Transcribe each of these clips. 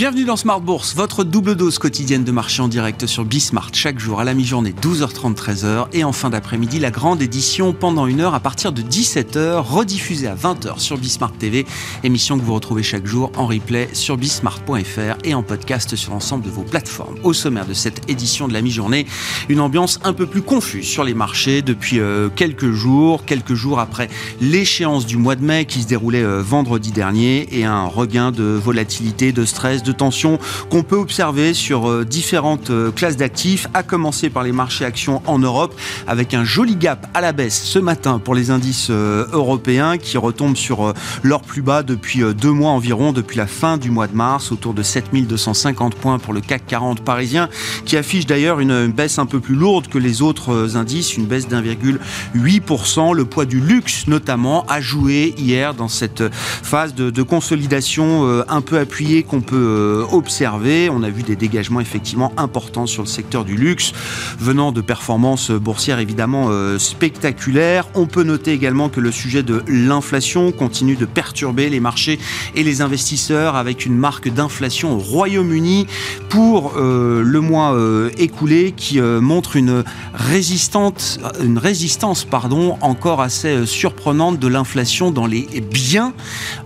Bienvenue dans Smart Bourse, votre double dose quotidienne de marché en direct sur Bismart chaque jour à la mi-journée 12h30 13h et en fin d'après-midi la grande édition pendant une heure à partir de 17h rediffusée à 20h sur Bismart TV, émission que vous retrouvez chaque jour en replay sur bismart.fr et en podcast sur l'ensemble de vos plateformes. Au sommaire de cette édition de la mi-journée, une ambiance un peu plus confuse sur les marchés depuis euh, quelques jours, quelques jours après l'échéance du mois de mai qui se déroulait euh, vendredi dernier et un regain de volatilité, de stress, de tension qu'on peut observer sur euh, différentes euh, classes d'actifs, à commencer par les marchés actions en Europe, avec un joli gap à la baisse ce matin pour les indices euh, européens qui retombent sur leur plus bas depuis deux mois environ, depuis la fin du mois de mars, autour de 7250 points pour le CAC 40 parisien, qui affiche d'ailleurs une baisse un peu plus lourde que les autres indices, une baisse d'1,8%. Le poids du luxe notamment a joué hier dans cette phase de, de consolidation un peu appuyée qu'on peut euh, observé. On a vu des dégagements effectivement importants sur le secteur du luxe, venant de performances boursières évidemment euh, spectaculaires. On peut noter également que le sujet de l'inflation continue de perturber les marchés et les investisseurs avec une marque d'inflation au Royaume-Uni pour euh, le mois écoulé qui montre une résistance, une résistance pardon, encore assez surprenante de l'inflation dans les biens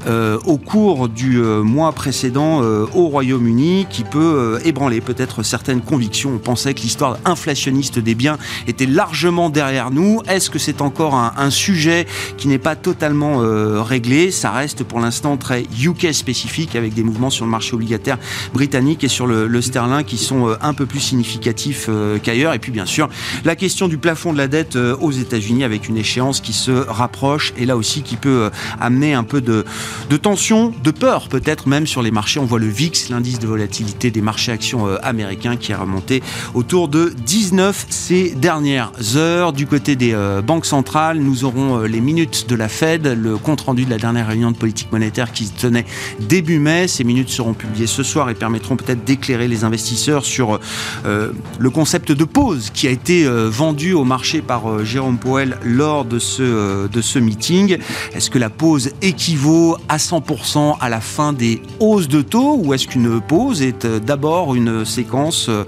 au cours du mois précédent au Royaume-Uni qui peut euh, ébranler peut-être certaines convictions. On pensait que l'histoire inflationniste des biens était largement derrière nous. Est-ce que c'est encore un, sujet qui n'est pas totalement euh, réglé? Ça reste pour l'instant très UK spécifique avec des mouvements sur le marché obligataire britannique et sur le, le sterling qui sont euh, un peu plus significatifs qu'ailleurs. Et puis bien sûr la question du plafond de la dette aux États-Unis avec une échéance qui se rapproche et là aussi qui peut amener un peu de, de tension, de peur peut-être même sur les marchés. On voit le VIX l'indice de volatilité des marchés actions euh, américains qui a remonté autour de 19 ces dernières heures. Du côté des euh, banques centrales, nous aurons euh, les minutes de la Fed, le compte-rendu de la dernière réunion de politique monétaire qui se tenait début mai. Ces minutes seront publiées ce soir et permettront peut-être d'éclairer les investisseurs sur le concept de pause qui a été vendu au marché par Jérôme Powell lors de ce, de ce meeting. Est-ce que la pause équivaut à 100% à la fin des hausses de taux ou est-ce qu'une pause est euh, d'abord une séquence euh,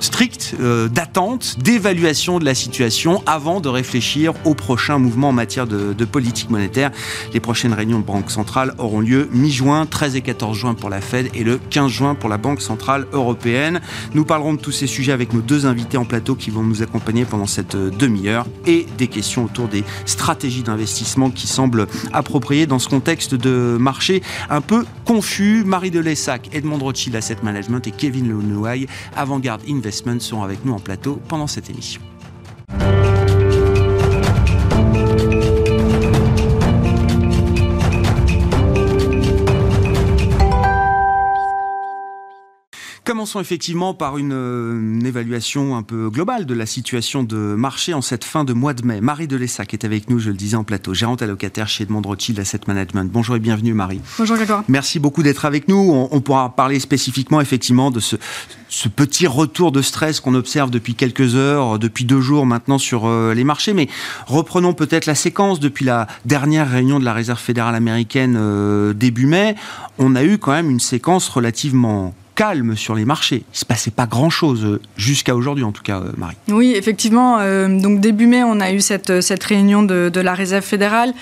stricte euh, d'attente, d'évaluation de la situation avant de réfléchir au prochain mouvement en matière de, politique monétaire? Les prochaines réunions de Banque centrale auront lieu mi-juin, 13 et 14 juin pour la Fed et le 15 juin pour la Banque centrale européenne. Nous parlerons de tous ces sujets avec nos deux invités en plateau qui vont nous accompagner pendant cette demi-heure et des questions autour des stratégies d'investissement qui semblent appropriées dans ce contexte de marché un peu confus. Marie de Lessac Edmond Rothschild Asset Management et Kevin Lenouaille, Avantgarde Investment, sont avec nous en plateau pendant cette émission. Commençons effectivement par une, évaluation un peu globale de la situation de marché en cette fin de mois de mai. Marie Delessac est avec nous, je le disais en plateau, gérante allocataire chez Edmond Rothschild Asset Management. Bonjour et bienvenue Marie. Bonjour Grégoire. Merci beaucoup d'être avec nous. On, pourra parler spécifiquement effectivement de ce, ce petit retour de stress qu'on observe depuis quelques heures, depuis deux jours maintenant sur euh, les marchés. Mais reprenons peut-être la séquence depuis la dernière réunion de la Réserve fédérale américaine euh, début mai. On a eu quand même une séquence relativement calme sur les marchés. Il ne se passait pas grand-chose euh, jusqu'à aujourd'hui, en tout cas, euh, Marie. Oui, effectivement. Euh, donc début mai, on a eu cette, cette réunion de, de la Réserve fédérale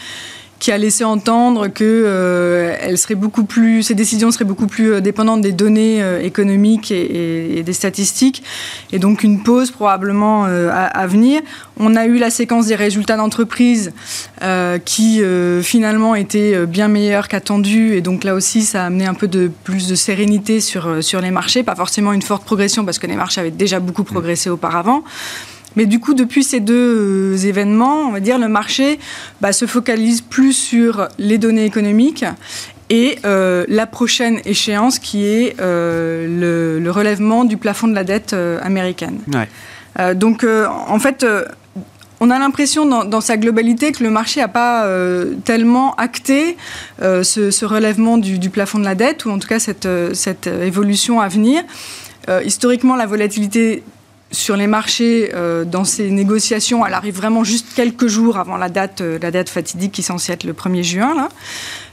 qui a laissé entendre que euh, serait beaucoup plus, ces décisions seraient beaucoup plus euh, dépendantes des données euh, économiques et, des statistiques, et donc une pause probablement à, venir. On a eu la séquence des résultats d'entreprise qui finalement était bien meilleure qu'attendu, et donc là aussi ça a amené un peu de plus de sérénité sur sur les marchés, pas forcément une forte progression parce que les marchés avaient déjà beaucoup progressé auparavant. Mais du coup, depuis ces deux euh, événements, on va dire, le marché bah, se focalise plus sur les données économiques et euh, la prochaine échéance qui est euh, le, le, relèvement du plafond de la dette euh, américaine. Ouais. Donc, en fait, on a l'impression dans, dans, sa globalité que le marché n'a pas tellement acté ce, ce, relèvement du, du, plafond de la dette, ou en tout cas cette, cette évolution à venir. Historiquement, la volatilité sur les marchés, euh, dans ces négociations, elle arrive vraiment juste quelques jours avant la date, euh, fatidique qui est censée être le 1er juin.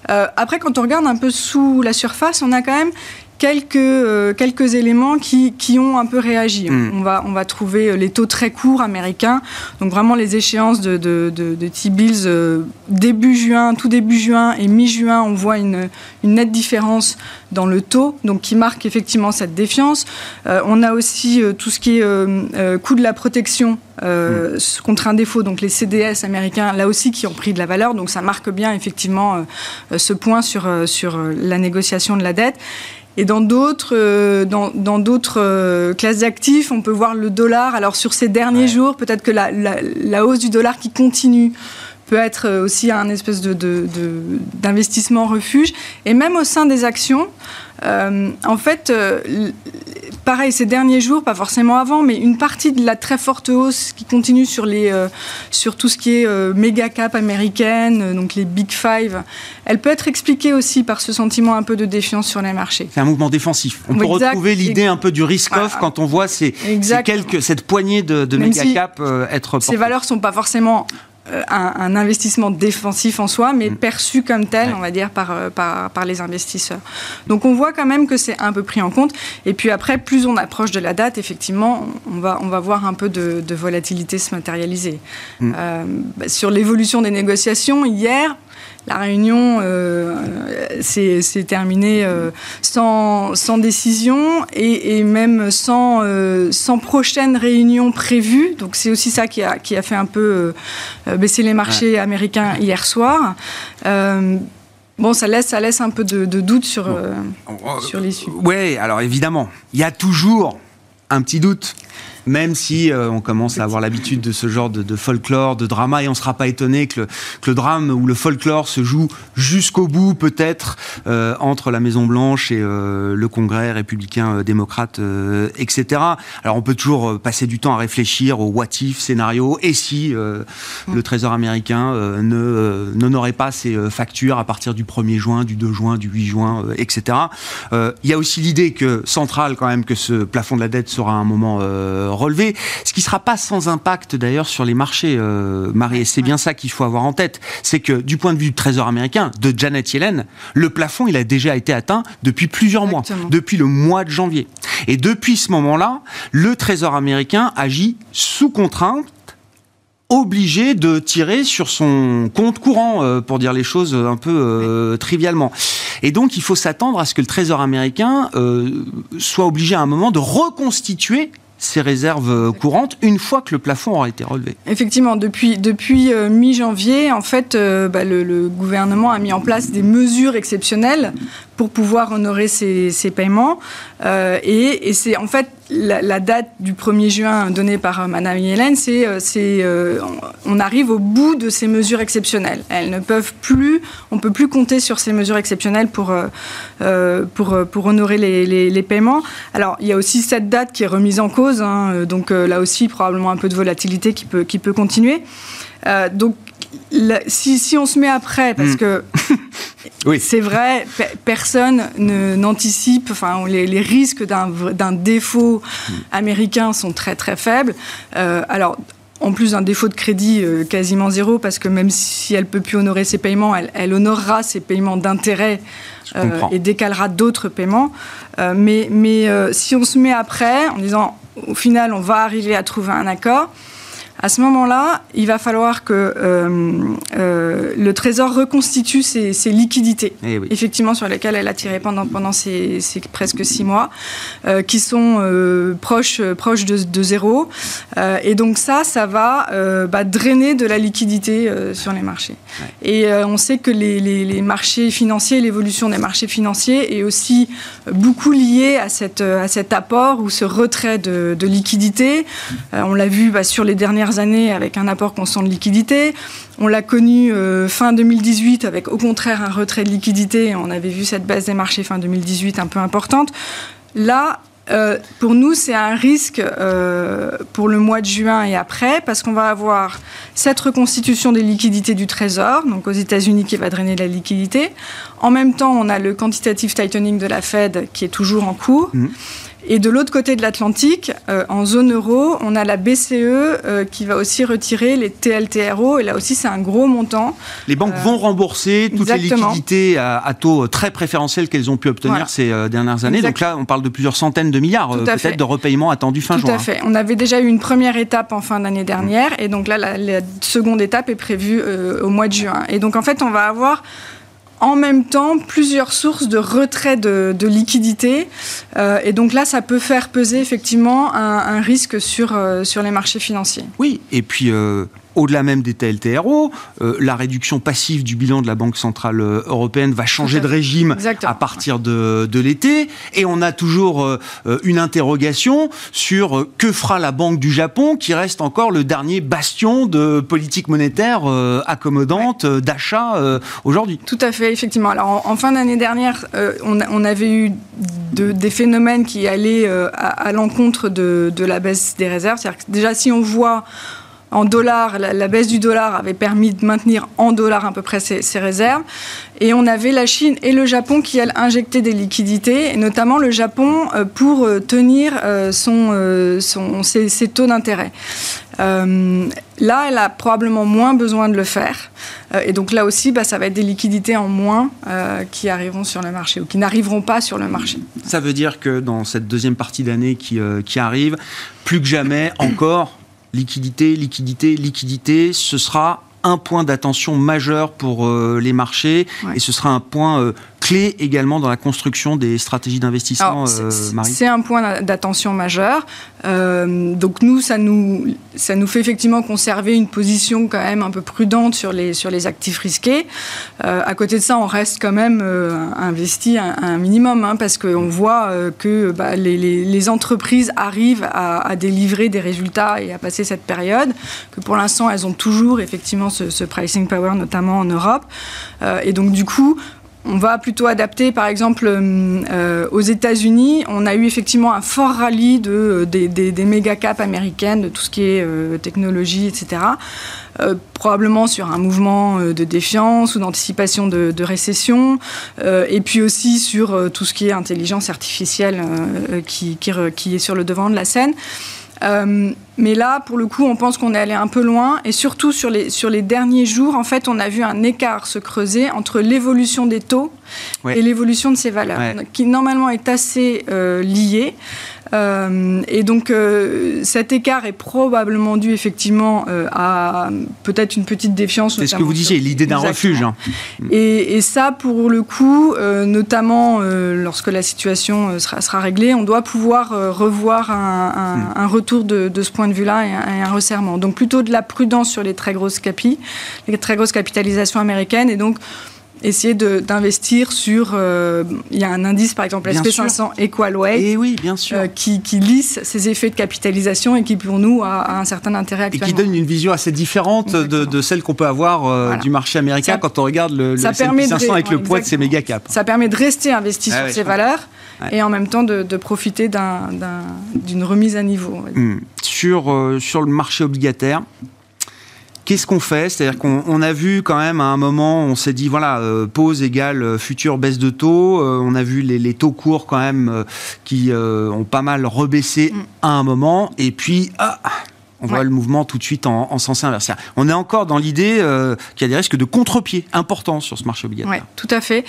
Euh, après, quand on regarde un peu sous la surface, on a quand même quelques, euh, quelques éléments qui, qui, ont un peu réagi. Hmm. On, va, on va trouver euh, les taux très courts américains, donc vraiment les échéances de, de, de, T-bills euh, début juin, tout début juin et mi-juin, on voit une, une, nette différence dans le taux, donc qui marque effectivement cette défiance. on a aussi tout ce qui est coût de la protection hmm. contre un défaut, donc les CDS américains, là aussi qui ont pris de la valeur, donc ça marque bien effectivement ce point sur, sur la négociation de la dette. Et dans d'autres, euh, dans, d'autres euh, classes d'actifs, on peut voir le dollar. Alors sur ces derniers jours, peut-être que la, la, hausse du dollar qui continue peut être euh, aussi un espèce de, d'investissement refuge. Et même au sein des actions, en fait, pareil, ces derniers jours, pas forcément avant, mais une partie de la très forte hausse qui continue sur, les, euh, sur tout ce qui est euh, méga cap américaine, euh, donc les Big Five, elle peut être expliquée aussi par ce sentiment un peu de défiance sur les marchés. C'est un mouvement défensif. On peut retrouver l'idée un peu du risk-off quand on voit ces, quelques, cette poignée de, de méga cap être portée. Ces valeurs ne sont pas forcément euh, un, investissement défensif en soi, mais mm. perçu comme tel, on va dire, euh, par, par, les investisseurs. Donc on voit quand même que c'est un peu pris en compte. Et puis après, plus on approche de la date, effectivement, on va, on va voir un peu de, volatilité se matérialiser. Mm. Euh, bah, sur l'évolution des négociations, hier, la réunion euh, s'est terminée euh, sans, décision et, même sans, euh, sans prochaine réunion prévue. Donc c'est aussi ça qui a, qui a fait un peu baisser les marchés américains hier soir. Bon, ça laisse, ça laisse un peu de, doute sur, sur l'issue. Oui, alors évidemment, il y a toujours un petit doute même si euh, on commence à avoir l'habitude de ce genre de, folklore, de drama, et on ne sera pas étonné que le, drame ou le folklore se joue jusqu'au bout, peut-être, euh, entre la Maison Blanche et euh, le Congrès républicain démocrate, etc. Alors on peut toujours passer du temps à réfléchir au what if scénario, et si le Trésor américain ne n'honorait pas ses factures à partir du 1er juin, du 2 juin, du 8 juin, etc. Il y a aussi l'idée que centrale quand même que ce plafond de la dette sera un moment relever, ce qui ne sera pas sans impact d'ailleurs sur les marchés, euh, Marie. Et c'est bien ça qu'il faut avoir en tête. C'est que du point de vue du Trésor américain, de Janet Yellen, le plafond, il a déjà été atteint depuis plusieurs mois, depuis le mois de janvier. Et depuis ce moment-là, le Trésor américain agit sous contrainte obligé de tirer sur son compte courant, euh, pour dire les choses un peu euh, trivialement. Et donc, il faut s'attendre à ce que le Trésor américain soit obligé à un moment de reconstituer ces réserves courantes une fois que le plafond aura été relevé. Effectivement, depuis, depuis euh, mi-janvier, en fait, euh, bah, le, gouvernement a mis en place des mesures exceptionnelles pour pouvoir honorer ces, paiements. Euh, et, c'est en fait la, date du 1er juin donnée par euh, Madame Yellen, c'est, euh, c'est on arrive au bout de ces mesures exceptionnelles. Elles ne peuvent plus, on peut plus compter sur ces mesures exceptionnelles pour pour, honorer les, les, paiements. Alors il y a aussi cette date qui est remise en cause, hein, donc là aussi probablement un peu de volatilité qui peut qui peut continuer. donc si, si, on se met après, parce hmm. que oui. c'est vrai, personne n'anticipe, enfin, les, risques d'un défaut hmm. américain sont très très faibles. Euh, alors, en plus d'un défaut de crédit euh, quasiment zéro, parce que même si elle peut plus honorer ses paiements, elle, honorera ses paiements d'intérêt euh, et décalera d'autres paiements. mais mais si on se met après, en disant au final on va arriver à trouver un accord, à ce moment-là, il va falloir que euh, euh, le Trésor reconstitue ses, liquidités, eh effectivement sur lesquelles elle a tiré pendant, pendant ces, presque six mois, euh, qui sont proches, proches de, zéro. et donc ça, ça va bah, drainer de la liquidité sur les marchés. Et on sait que les, marchés financiers, l'évolution des marchés financiers est aussi beaucoup liée à, cette, à cet apport ou ce retrait de, de liquidité. on l'a vu bah, sur les dernières années avec un apport constant de liquidité. On l'a connu euh, fin 2018 avec au contraire un retrait de liquidité. On avait vu cette baisse des marchés fin 2018 un peu importante. Là, euh, pour nous, c'est un risque euh, pour le mois de juin et après, parce qu'on va avoir cette reconstitution des liquidités du Trésor, donc aux États-Unis qui va drainer la liquidité. En même temps, on a le quantitative tightening de la Fed qui est toujours en cours. Mmh. Et de l'autre côté de l'Atlantique, en zone euro, on a la BCE qui va aussi retirer les TLTRO, et là aussi c'est un gros montant. Les banques vont rembourser toutes les liquidités à, taux très préférentiels qu'elles ont pu obtenir ces dernières années. Donc là, on parle de plusieurs centaines de milliards peut-être de repaiement attendu fin juin. Tout à fait. On avait déjà eu une première étape en fin d'année dernière, et donc là, la, la seconde étape est prévue au mois de juin. Et donc en fait, on va avoir en même temps plusieurs sources de retrait de, liquidités. Euh, et donc là, ça peut faire peser effectivement un, risque sur, euh, sur les marchés financiers. Oui, et puis euh, au-delà même des TLTRO, euh, la réduction passive du bilan de la Banque Centrale euh, Européenne va changer de régime à partir de, l'été. Et on a toujours euh, une interrogation sur que fera la Banque du Japon, qui reste encore le dernier bastion de politique monétaire accommodante, d'achat aujourd'hui. Tout à fait, effectivement. Alors en, fin d'année dernière, on, avait eu des phénomènes qui allaient à, l'encontre de, de, la baisse des réserves. C'est-à-dire que déjà, si on voit en dollars, la, baisse du dollar avait permis de maintenir en dollars à peu près ces, réserves. Et on avait la Chine et le Japon qui, elles, injectaient des liquidités, et notamment le Japon euh, pour euh, tenir euh, ses, taux d'intérêt. là, elle a probablement moins besoin de le faire. et donc là aussi, bah, ça va être des liquidités en moins qui arriveront sur le marché ou qui n'arriveront pas sur le marché. Ça veut dire que dans cette deuxième partie d'année qui arrive, plus que jamais encore, liquidité, liquidité, liquidité, ce sera un point d'attention majeur pour euh, les marchés et ce sera un point euh, clé également dans la construction des stratégies d'investissement, euh, C'est un point d'attention majeur. donc nous ça, nous, ça nous fait effectivement conserver une position quand même un peu prudente sur les, sur les actifs risqués. à côté de ça, on reste quand même investi à, un minimum hein, parce qu'on voit que bah, les, les, entreprises arrivent à, à, délivrer des résultats et à passer cette période, que pour l'instant elles ont toujours effectivement ce, pricing power, notamment en Europe. Euh, et donc, du coup, on va plutôt adapter, par exemple, euh, aux États-Unis, on a eu effectivement un fort rallye de, des, méga caps américaines, de tout ce qui est euh, technologie, etc. probablement sur un mouvement de défiance ou d'anticipation de, récession, et puis aussi sur tout ce qui est intelligence artificielle qui, est sur le devant de la scène. Euh, mais là, pour le coup, on pense qu'on est allé un peu loin. Et surtout, sur les, sur les derniers jours, en fait, on a vu un écart se creuser entre l'évolution des taux et l'évolution de ces valeurs, qui normalement est assez euh, liée. Euh, et donc euh, cet écart est probablement dû effectivement euh, à peut-être une petite défiance. C'est ce que vous disiez, l'idée d'un refuge. Hein. Et, ça, pour le coup, notamment lorsque la situation sera, sera, réglée, on doit pouvoir revoir un, hmm. retour de, ce point de vue-là et, et, un resserrement. Donc plutôt de la prudence sur les très grosses capis, les très grosses capitalisations américaines, et donc essayer d'investir sur. Euh, il y a un indice, par exemple, SP500 Equal Weight, et oui, bien sûr. Euh, qui, qui, lisse ces effets de capitalisation et qui, pour nous, a, un certain intérêt actuellement. Et qui donne une vision assez différente de, de, celle qu'on peut avoir euh, du marché américain quand on regarde le, SP500 avec le poids de ces méga caps. Ça permet de rester investi ah sur ces valeurs et en même temps de, de profiter d'une remise à niveau. Hmm. Sur, sur le marché obligataire, Qu'est-ce qu'on fait? C'est-à-dire qu'on a vu quand même à un moment, on s'est dit voilà, euh, pause égale euh, future baisse de taux. Euh, on a vu les, taux courts quand même qui ont pas mal rebaissé mm. à un moment. Et puis, ah, on voit le mouvement tout de suite en, sens inverse. On est encore dans l'idée qu'il y a des risques de contre-pied importants sur ce marché obligataire. Oui, tout à fait.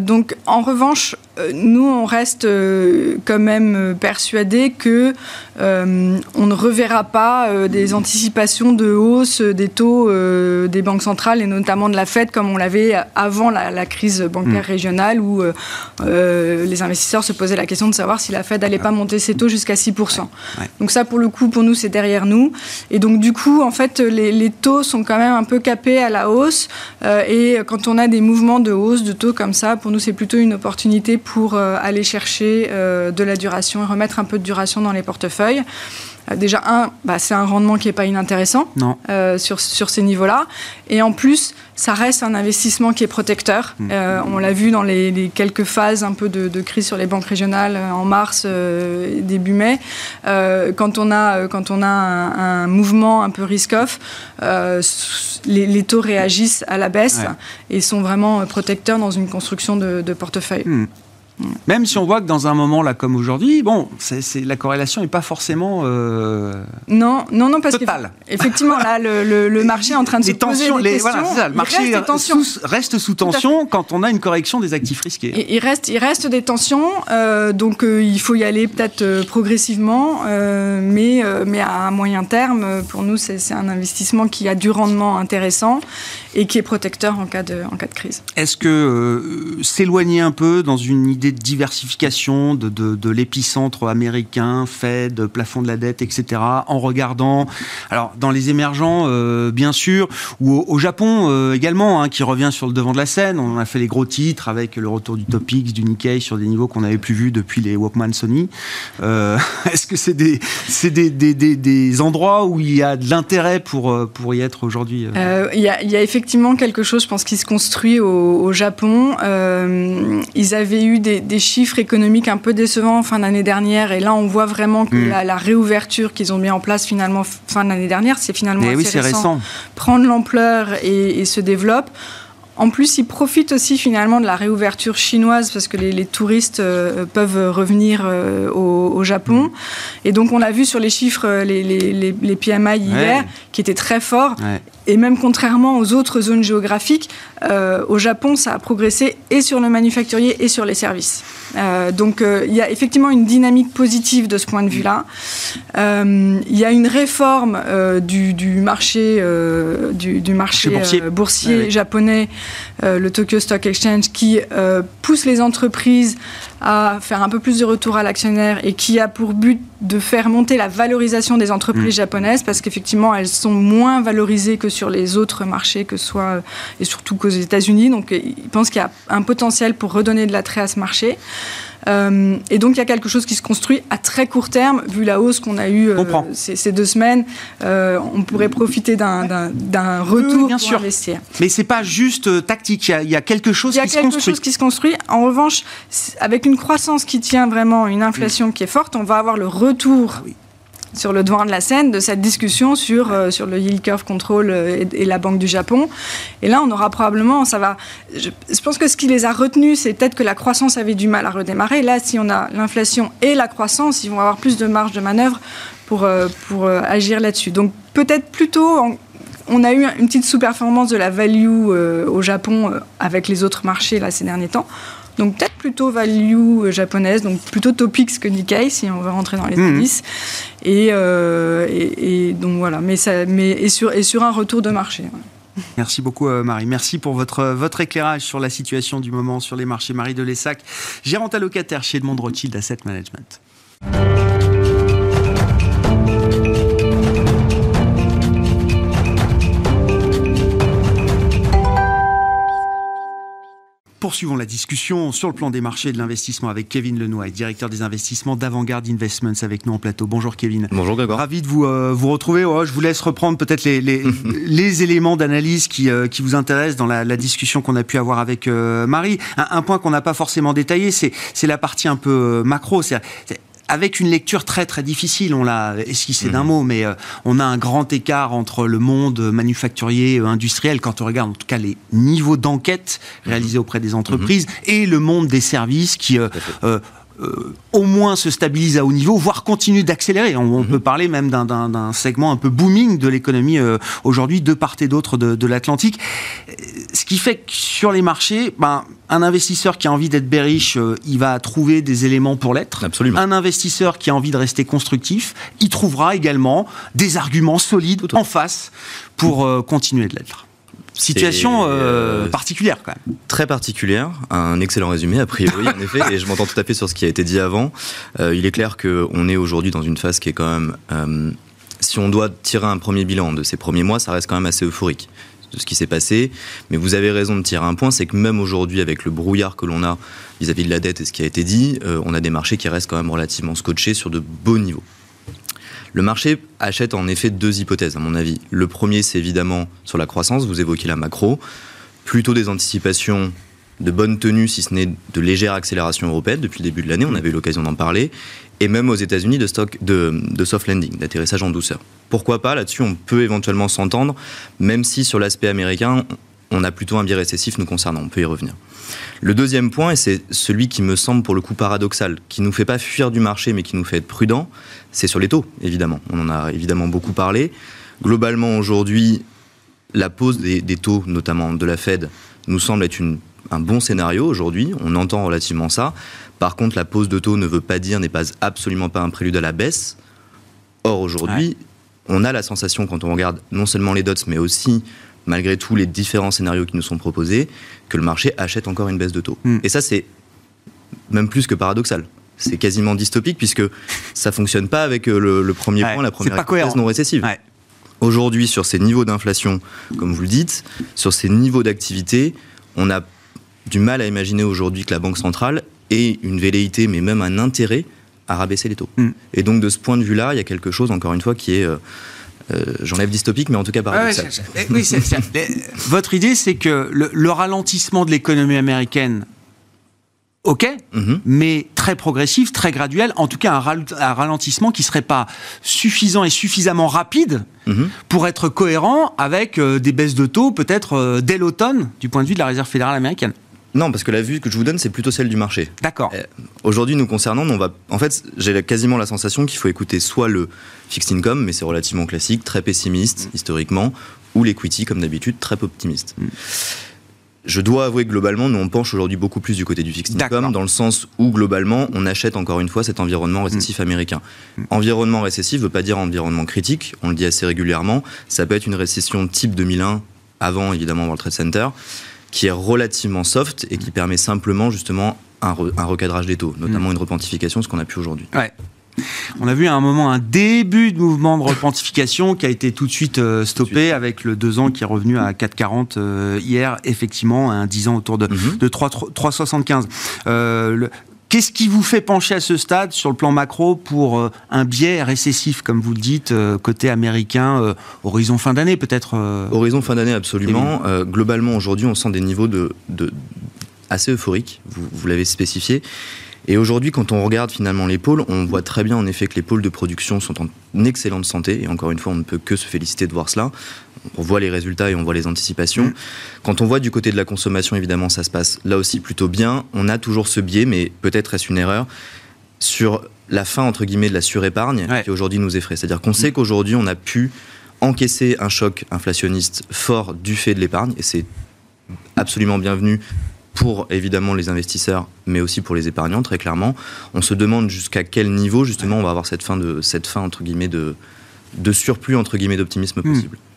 donc, en revanche, nous, on reste euh, quand même euh, persuadés que on ne reverra pas des anticipations de hausse des taux des banques centrales et notamment de la Fed comme on l'avait avant la, crise bancaire mm. régionale où les investisseurs se posaient la question de savoir si la Fed n'allait pas monter ses taux jusqu'à 6%. Donc ça, pour le coup, pour nous, c'est derrière nous. Et donc, du coup, en fait, les, les, taux sont quand même un peu capés à la hausse. et quand on a des mouvements de hausse de taux comme ça, pour nous, c'est plutôt une opportunité pour euh, aller chercher euh, de la duration et remettre un peu de duration dans les portefeuilles. Euh, déjà, un, bah, c'est un rendement qui n'est pas inintéressant sur, sur ces niveaux-là. Et en plus, ça reste un investissement qui est protecteur. Mmh. on l'a vu dans les, quelques phases un peu de, crise sur les banques régionales en mars, début mai. quand on a, quand on a un, mouvement un peu risk-off, les, taux réagissent à la baisse et sont vraiment protecteurs dans une construction de, portefeuille. Mmh. Même si on voit que dans un moment là comme aujourd'hui, bon, c'est, la corrélation n'est pas forcément euh, non, non, non, parce totale. effectivement là, le, le, marché est en train de se poser des questions. Voilà, ça, le marché reste, sous, reste sous tension quand on a une correction des actifs risqués. il reste, il reste des tensions, euh, donc euh, il faut y aller peut-être progressivement, mais mais à moyen terme, pour nous, c'est, c'est un investissement qui a du rendement intéressant et qui est protecteur en cas de en cas de crise. Est-ce que s'éloigner un peu dans une idée de diversification de, de, l'épicentre américain, Fed, plafond de la dette, etc., en regardant, alors dans les émergents, euh, bien sûr, ou au, Japon euh, également, hein, qui revient sur le devant de la scène. On a fait les gros titres avec le retour du Topix, du Nikkei sur des niveaux qu'on n'avait plus vus depuis les Walkman Sony. Euh, est-ce que c'est des, des, des, des, des, endroits où il y a de l'intérêt pour, pour y être aujourd'hui Il y, y, a effectivement quelque chose, je pense, qui se construit au Japon. ils avaient eu des, des, chiffres économiques un peu décevants fin d'année dernière. Et là, on voit vraiment que hmm. la, réouverture qu'ils ont mis en place finalement fin d'année dernière, c'est finalement eh assez récent, prendre l'ampleur et, se développe. En plus, ils profitent aussi finalement de la réouverture chinoise parce que les, touristes euh, peuvent revenir euh, au, Japon. Et donc, on l'a vu sur les chiffres, euh, les, les, PMI hier, qui étaient très forts. Et même contrairement aux autres zones géographiques, au Japon, ça a progressé et sur le manufacturier et sur les services. Euh, donc euh, il y a effectivement une dynamique positive de ce point de vue-là. Euh, il y a une réforme du, marché, du, marché boursier, japonais, le Tokyo Stock Exchange, qui pousse les entreprises à faire un peu plus de retour à l'actionnaire et qui a pour but de faire monter la valorisation des entreprises mm. japonaises parce qu'effectivement elles sont moins valorisées que sur les autres marchés, que soit et surtout qu'aux États-Unis. Donc ils pensent qu'il y a un potentiel pour redonner de l'attrait à ce marché. Euh, et donc il y a quelque chose qui se construit à très court terme, vu la hausse qu'on a eue euh, ces, deux semaines. Euh, on pourrait profiter d'un retour bien pour sûr. investir. Mais c'est pas juste tactique. Il y, a, quelque chose qui se construit. Il y a quelque chose qui se construit. En revanche, avec une croissance qui tient vraiment, une inflation qui est forte, on va avoir le retour. Ah sur le devant de la scène de cette discussion sur, euh, sur le yield curve control euh, et, la Banque du Japon. Et là, on aura probablement, ça va. Je, pense que ce qui les a retenus, c'est peut-être que la croissance avait du mal à redémarrer. Là, si on a l'inflation et la croissance, ils vont avoir plus de marge de manœuvre pour, euh, pour agir là-dessus. Donc peut-être plutôt. on a eu une petite sous-performance de la value au Japon avec les autres marchés là, ces derniers temps. Donc peut-être plutôt value japonaise, donc plutôt Topix que Nikkei si on veut rentrer dans les mhm. indices. Euh, et, donc voilà, mais, ça, mais et, sur, et sur un retour de marché. Merci beaucoup euh, Marie. Merci pour votre, votre éclairage sur la situation du moment sur les marchés. Marie de Lessac, gérante allocataire chez Edmond Rothschild Asset Management. Poursuivons la discussion sur le plan des marchés et de l'investissement avec Kevin Lenoy, directeur des investissements d'Avant-Garde Investments avec nous en plateau. Bonjour Kevin. Bonjour Grégoire. Ravi de vous, euh, vous retrouver. Oh, je vous laisse reprendre peut-être les, les, éléments d'analyse qui, euh, qui vous intéressent dans la, discussion qu'on a pu avoir avec euh, Marie. Un, point qu'on n'a pas forcément détaillé, c'est la partie un peu macro. C'est avec une lecture très très difficile, on l'a esquissé d'un mhm. mot, mais euh, on a un grand écart entre le monde manufacturier, euh, industriel, quand on regarde en tout cas les niveaux d'enquête réalisés auprès des entreprises, mhm. et le monde des services qui euh, euh, au moins se stabilise à haut niveau, voire continue d'accélérer. On, mhm. peut parler même d'un segment un peu booming de l'économie euh, aujourd'hui, de part et d'autre de, l'Atlantique. Ce qui fait que sur les marchés, ben, un investisseur qui a envie d'être bearish, euh, il va trouver des éléments pour l'être. Absolument. Un investisseur qui a envie de rester constructif, il trouvera également des arguments solides en face pour continuer de l'être. Situation euh, euh, particulière quand même. Très particulière, un excellent résumé a priori en effet, et je m'entends tout à fait sur ce qui a été dit avant. Euh, il est clair qu'on est aujourd'hui dans une phase qui est quand même, si on doit tirer un premier bilan de ces premiers mois, ça reste quand même assez euphorique de ce qui s'est passé. Mais vous avez raison de tirer un point, c'est que même aujourd'hui, avec le brouillard que l'on a vis-à-vis -vis de la dette et ce qui a été dit, on a des marchés qui restent quand même relativement scotchés sur de beaux niveaux. Le marché achète en effet deux hypothèses, à mon avis. Le premier, c'est évidemment sur la croissance, vous évoquez la macro, plutôt des anticipations de bonne tenue, si ce n'est de légère accélération européenne depuis le début de l'année, on avait eu l'occasion d'en parler, et même aux États-Unis de, de soft landing, d'atterrissage en douceur. Pourquoi pas? Là-dessus, on peut éventuellement s'entendre, même si sur l'aspect américain, on a plutôt un biais récessif nous concernant. On peut y revenir. Le deuxième point, et c'est celui qui me semble pour le coup paradoxal, qui ne nous fait pas fuir du marché, mais qui nous fait être prudent, c'est sur les taux, évidemment. On en a évidemment beaucoup parlé. Globalement, aujourd'hui, la pause des, taux, notamment de la Fed, nous semble être un bon scénario aujourd'hui. On entend relativement ça. Par contre, la pause de taux ne veut pas dire, n'est pas absolument pas un prélude à la baisse. Or, aujourd'hui, on a la sensation, quand on regarde non seulement les dots, mais aussi malgré tous les différents scénarios qui nous sont proposés, que le marché achète encore une baisse de taux. Hmm. Et ça, c'est même plus que paradoxal. C'est quasiment dystopique puisque ça fonctionne pas avec euh, le, premier point, la première hypothèse non récessive. Aujourd'hui, sur ces niveaux d'inflation, comme vous le dites, sur ces niveaux d'activité, on a du mal à imaginer aujourd'hui que la Banque centrale ait une velléité, mais même un intérêt à rabaisser les taux. Hmm. Et donc, de ce point de vue-là, il y a quelque chose, encore une fois, qui est... Euh, euh, j'enlève dystopique, mais en tout cas paradoxal. oui, votre idée, c'est que le, ralentissement de l'économie américaine ok, mhm. mais très progressif, très graduel, en tout cas un, ralentissement qui ne serait pas suffisant et suffisamment rapide mhm. pour être cohérent avec euh, des baisses de taux peut-être euh, dès l'automne du point de vue de la Réserve fédérale américaine. Non, parce que la vue que je vous donne, c'est plutôt celle du marché. D'accord. Euh, aujourd'hui, nous concernant, on va. En fait, j'ai quasiment la sensation qu'il faut écouter soit le fixed income, mais c'est relativement classique, très pessimiste mm. historiquement, ou l'equity, comme d'habitude, très optimiste. Mm. Je dois avouer que globalement, nous on penche aujourd'hui beaucoup plus du côté du fixed income, dans le sens où globalement, on achète encore une fois cet environnement récessif mm. américain. Environnement récessif ne veut pas dire environnement critique, on le dit assez régulièrement. Ça peut être une récession type 2001, avant évidemment World Trade Center qui est relativement soft et qui permet simplement justement un, recadrage des taux, notamment mm. une repentification, ce qu'on a pu aujourd'hui. Ouais. On a vu à un moment un début de mouvement de repentification qui a été tout de suite euh, stoppé avec le 2 ans qui est revenu à 4,40 euh, hier, effectivement, un 10 ans autour de, mm-hmm. de 3,75. Euh, Qu'est-ce qui vous fait pencher à ce stade sur le plan macro pour euh, un biais récessif, comme vous le dites, euh, côté américain, euh, horizon fin d'année peut-être Horizon fin d'année, absolument. globalement, aujourd'hui, on sent des niveaux de, assez euphoriques, vous l'avez spécifié. Et aujourd'hui, quand on regarde finalement les pôles, on voit très bien en effet que les pôles de production sont en excellente santé. Et encore une fois, on ne peut que se féliciter de voir cela. On voit les résultats et on voit les anticipations. Mm. Quand on voit du côté de la consommation, évidemment, ça se passe là aussi plutôt bien. On a toujours ce biais, mais peut-être est-ce une erreur, sur la fin, entre guillemets, de la surépargne qui aujourd'hui nous effraie. C'est-à-dire qu'on sait mm. qu'aujourd'hui, on a pu encaisser un choc inflationniste fort du fait de l'épargne, et c'est absolument bienvenu pour évidemment les investisseurs, mais aussi pour les épargnants, très clairement. On se demande jusqu'à quel niveau, justement, on va avoir cette fin, de, cette fin entre guillemets, de, de surplus, entre guillemets, d'optimisme possible. Hmm.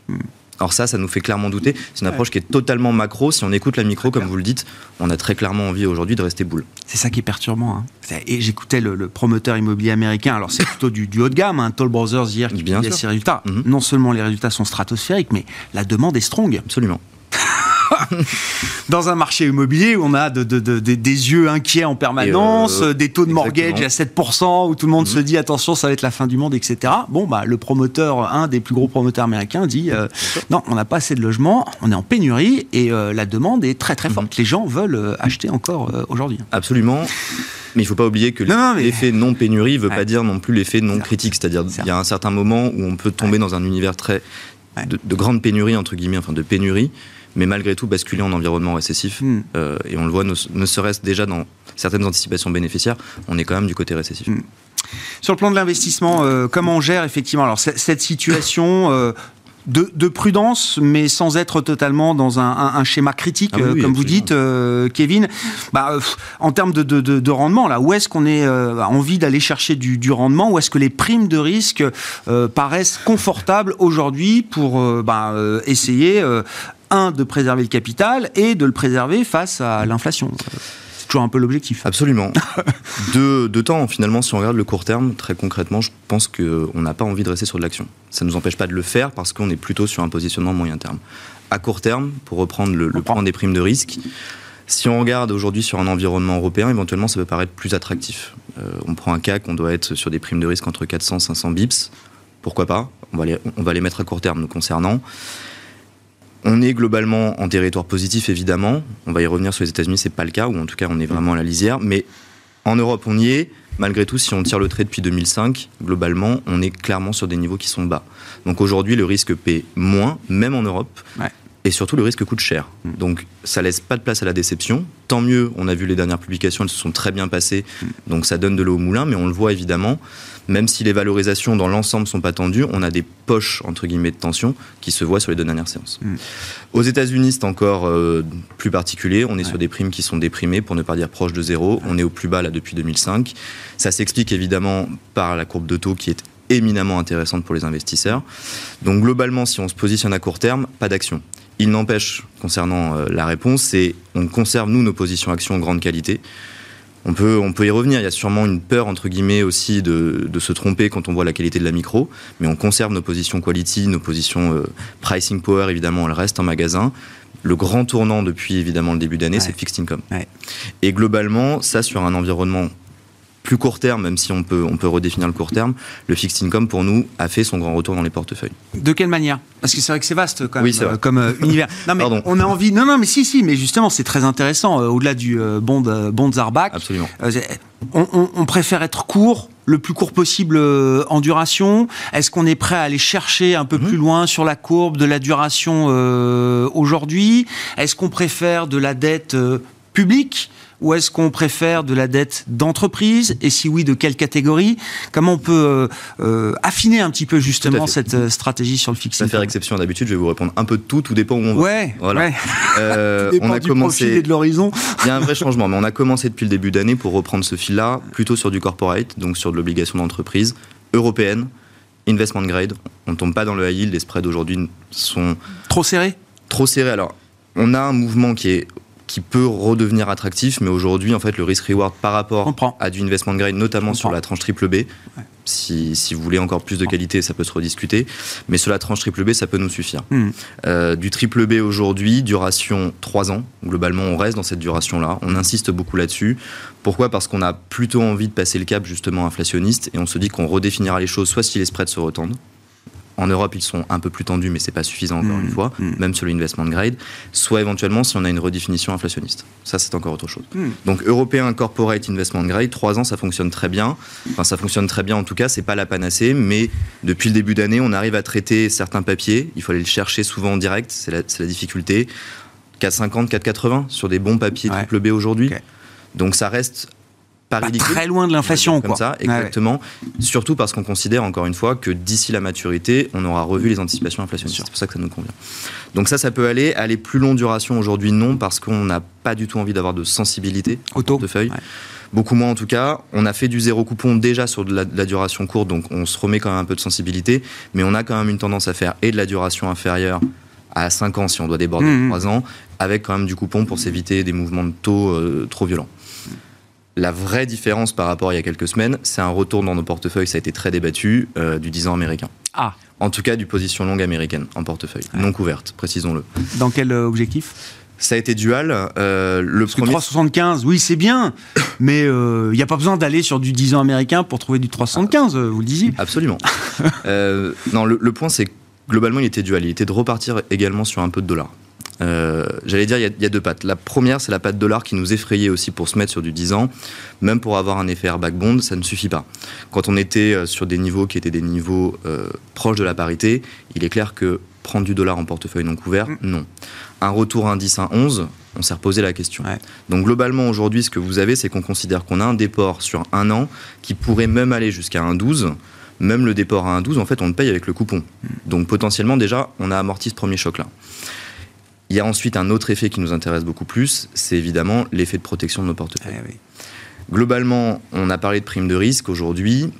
Alors ça, ça nous fait clairement douter. C'est une approche qui est totalement macro. Si on écoute la micro, comme vous le dites, on a très clairement envie aujourd'hui de rester boule. C'est ça qui est perturbant. Hein. Et j'écoutais le, promoteur immobilier américain. Alors c'est plutôt du, haut de gamme, hein, Toll Brothers hier qui Bien ses résultats. Mhm. Non seulement les résultats sont stratosphériques, mais la demande est strong. Absolument. dans un marché immobilier où on a des yeux inquiets en permanence, euh, des taux de mortgage à 7%, où tout le monde se mhm. dit attention, ça va être la fin du monde, etc. Bon, bah, le promoteur, un des plus gros promoteurs américains, dit euh, non, on n'a pas assez de logements, on est en pénurie et euh, la demande est très très mhm. forte. Les gens veulent acheter encore aujourd'hui. Absolument. Mais il ne faut pas oublier que l'effet non pénurie ne veut pas dire non plus l'effet non critique. C'est-à-dire qu'il y a un certain moment où on peut tomber dans un univers très de, de, grande pénurie, entre guillemets, enfin de pénurie, mais malgré tout basculer en environnement récessif. Hmm. Euh, et on le voit, ne, serait-ce déjà dans certaines anticipations bénéficiaires, on est quand même du côté récessif. Hmm. Sur le plan de l'investissement, euh, comment on gère effectivement? Alors cette situation euh, de, prudence, mais sans être totalement dans un, schéma critique, ah comme vous dites, Kevin. Bah, en termes de, rendement, là, où est-ce qu'on est, envie d'aller chercher du, du, rendement? Où est-ce que les primes de risque paraissent confortables aujourd'hui pour bah, essayer un, de préserver le capital et de le préserver face à l'inflation. C'est toujours un peu l'objectif. Absolument. de, temps, finalement, si on regarde le court terme, très concrètement, je pense qu'on n'a pas envie de rester sur de l'action. Ça ne nous empêche pas de le faire parce qu'on est plutôt sur un positionnement moyen terme. À court terme, pour reprendre le, point des primes de risque, si on regarde aujourd'hui sur un environnement européen, éventuellement, ça peut paraître plus attractif. Euh, on prend un CAC, on doit être sur des primes de risque entre 400 et 500 bips. Pourquoi pas? On va, les, on va les mettre à court terme nous concernant. On est globalement en territoire positif, évidemment. On va y revenir sur les États-Unis, c'est pas le cas, ou en tout cas, on est vraiment à la lisière. Mais en Europe, on y est. Malgré tout, si on tire le trait depuis 2005, globalement, on est clairement sur des niveaux qui sont bas. Donc aujourd'hui, le risque paie moins, même en Europe. Et surtout le risque coûte cher. Mm. Donc ça laisse pas de place à la déception. Tant mieux, on a vu les dernières publications, elles se sont très bien passées, Mm. donc ça donne de l'eau au moulin, mais on le voit évidemment, même si les valorisations dans l'ensemble sont pas tendues, on a des poches entre guillemets de tension qui se voient sur les deux dernières séances. Mm. Aux États-Unis, c'est encore euh, plus particulier. On est Ouais. sur des primes qui sont déprimées, pour ne pas dire proches de zéro. On est au plus bas là depuis 2005. Ça s'explique évidemment par la courbe de taux qui est éminemment intéressante pour les investisseurs. Donc globalement, si on se positionne à court terme, pas d'action. Il n'empêche, concernant euh, la réponse, c'est on conserve nous nos positions actions en grande qualité. On peut, on peut y revenir. Il y a sûrement une peur, entre guillemets, aussi de, de se tromper quand on voit la qualité de la micro. Mais on conserve nos positions quality, nos positions euh, pricing power, évidemment, elles restent en magasin. Le grand tournant depuis, évidemment, le début d'année, Ouais. c'est le fixed income. Ouais. Et globalement, ça, sur un environnement plus court terme, même si on peut, on peut redéfinir le court terme, le fixed income, pour nous, a fait son grand retour dans les portefeuilles. De quelle manière? Parce que c'est vrai que c'est vaste quand même Oui, euh, comme euh, univers. Non mais Pardon. on a envie. Non non mais si si mais justement c'est très intéressant euh, au-delà du euh, bond bond. Absolument. On, on- on préfère être court, le plus court possible en duration. Est-ce qu'on est prêt à aller chercher un Mhm. peu plus loin sur la courbe de la duration euh, aujourd'hui? Est-ce qu'on préfère de la dette euh, publique ou est-ce qu'on préfère de la dette d'entreprise Et si oui, de quelle catégorie? Comment on peut euh, euh, affiner un petit peu justement cette euh, stratégie sur le fixe Ça faire exception d'habitude, je vais vous répondre un peu de tout, tout dépend où on va. Ouais, Voilà. ouais. Euh, on a du commencé. de l'horizon. Il y a un vrai changement, mais on a commencé depuis le début d'année pour reprendre ce fil-là, plutôt sur du corporate, donc sur de l'obligation d'entreprise européenne, investment grade. On ne tombe pas dans le high yield, les spreads aujourd'hui sont Trop serré trop serrés. Alors, on a un mouvement qui est qui peut redevenir attractif, mais aujourd'hui, en fait, le risk-reward par rapport à du investment grade, notamment sur la tranche triple B, si, si vous voulez encore plus de qualité, ça peut se rediscuter, mais sur la tranche triple B, ça peut nous suffire. Hmm. Euh, du triple B aujourd'hui, duration 3 ans. Globalement, on reste dans cette duration-là. On insiste beaucoup là-dessus. Pourquoi? Parce qu'on a plutôt envie de passer le cap justement inflationniste et on se dit qu'on redéfinira les choses soit si les spreads se retendent. En Europe, ils sont un peu plus tendus, mais c'est pas suffisant encore Mm, une fois, mm. même sur l'investment grade. Soit éventuellement si on a une redéfinition inflationniste. Ça, c'est encore autre chose. Hmm. Donc européen corporate investment grade, 3 ans, ça fonctionne très bien. Enfin, ça fonctionne très bien en tout cas, c'est pas la panacée, mais depuis le début d'année, on arrive à traiter certains papiers. Il faut aller le chercher souvent en direct, c'est la, difficulté. 4,50, 4,80 sur des bons papiers Ouais. triple B aujourd'hui. Donc ça reste pas, Pas ridicule. très loin de l'inflation, dire Comme quoi. ça, ouais. exactement. Surtout parce qu'on considère encore une fois que d'ici la maturité, on aura revu les anticipations inflationnistes. C'est pour ça que ça nous convient. Donc ça, ça peut aller. Aller plus long duration aujourd'hui, non, parce qu'on n'a pas du tout envie d'avoir de sensibilité Au taux. de feuilles. Ouais. Beaucoup moins en tout cas. On a fait du zéro coupon déjà sur de la, de la duration courte, donc on se remet quand même un peu de sensibilité, mais on a quand même une tendance à faire et de la duration inférieure à 5 ans si on doit déborder de 3 ans, avec quand même du coupon pour s'éviter des mouvements de taux euh, trop violents. La vraie différence par rapport à il y a quelques semaines, c'est un retour dans nos portefeuilles, ça a été très débattu, euh, du 10 ans américain. Ah, En tout cas, du position longue américaine en portefeuille, non couverte, précisons-le. dans quel euh, objectif? Ça a été dual. euh, le Parce que premier, 375, oui, c'est bien, mais il n'y a pas besoin d'aller sur du 10 ans américain pour trouver du 375, euh, vous le disiez. Absolument. Euh, non, le, le point, c'est que globalement, il était dual. Il était de repartir également sur un peu de dollar. Euh, J'allais dire, il y, a, il y a deux pattes. La première, c'est la patte dollar qui nous effrayait aussi pour se mettre sur du 10 ans. Même pour avoir un effet airbag bond, ça ne suffit pas. Quand on était euh, sur des niveaux qui étaient des niveaux euh, proches de la parité, il est clair que prendre du dollar en portefeuille non couvert, Mm. non. Un retour à un 10 à 11, on s'est reposé la question. Ouais. Donc globalement, aujourd'hui, ce que vous avez, c'est qu'on considère qu'on a un déport sur un an qui pourrait même aller jusqu'à un 12. Même le déport à un 12, en fait, on le paye avec le coupon. Donc potentiellement, déjà, on a amorti ce premier choc-là. Il y a ensuite un autre effet qui nous intéresse beaucoup plus, c'est évidemment l'effet de protection de nos portefeuilles. Eh oui. Globalement, on a parlé de prime de risque aujourd'hui.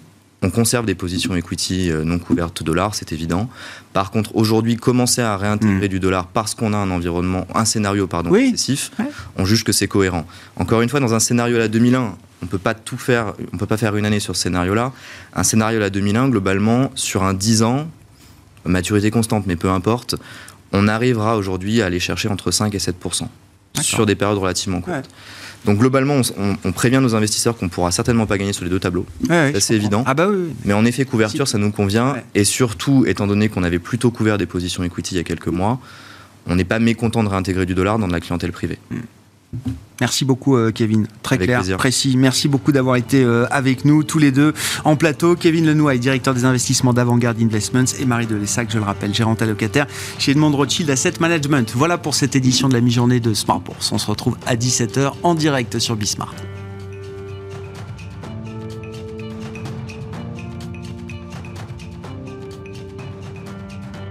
On conserve des positions equity euh, non couvertes dollar, c'est évident. Par contre, aujourd'hui, commencer à réintégrer du dollar parce qu'on a un environnement, un scénario pardon, Mm. Oui. excessif, Ouais. on juge que c'est cohérent. Encore une fois, dans un scénario à la 2001, on peut pas tout faire, on peut pas faire une année sur ce scénario-là. Un scénario à la 2001, globalement, sur un 10 ans, maturité constante, mais peu importe, on arrivera aujourd'hui à aller chercher entre 5 et 7% sur des périodes relativement courtes. Ouais. Donc globalement, on, prévient nos investisseurs qu'on pourra certainement pas gagner sur les deux tableaux. Ouais, c'est évident. Ah bah oui, oui. Mais en effet, couverture, ça nous convient. Ouais. Et surtout, étant donné qu'on avait plutôt couvert des positions equity il y a quelques mois, on n'est pas mécontent de réintégrer du dollar dans de la clientèle privée. Hmm. Merci beaucoup, euh, Kevin. Très Avec clair, plaisir. précis. Merci beaucoup d'avoir été euh, avec nous tous les deux en plateau. Kevin Lenoy, directeur des investissements d'Avantgarde Investments, et Marie Delessac, je le rappelle, gérante allocataire chez Edmond Rothschild Asset Management. Voilà pour cette édition de la mi-journée de Smart Bourse. On se retrouve à 17h en direct sur Bismart.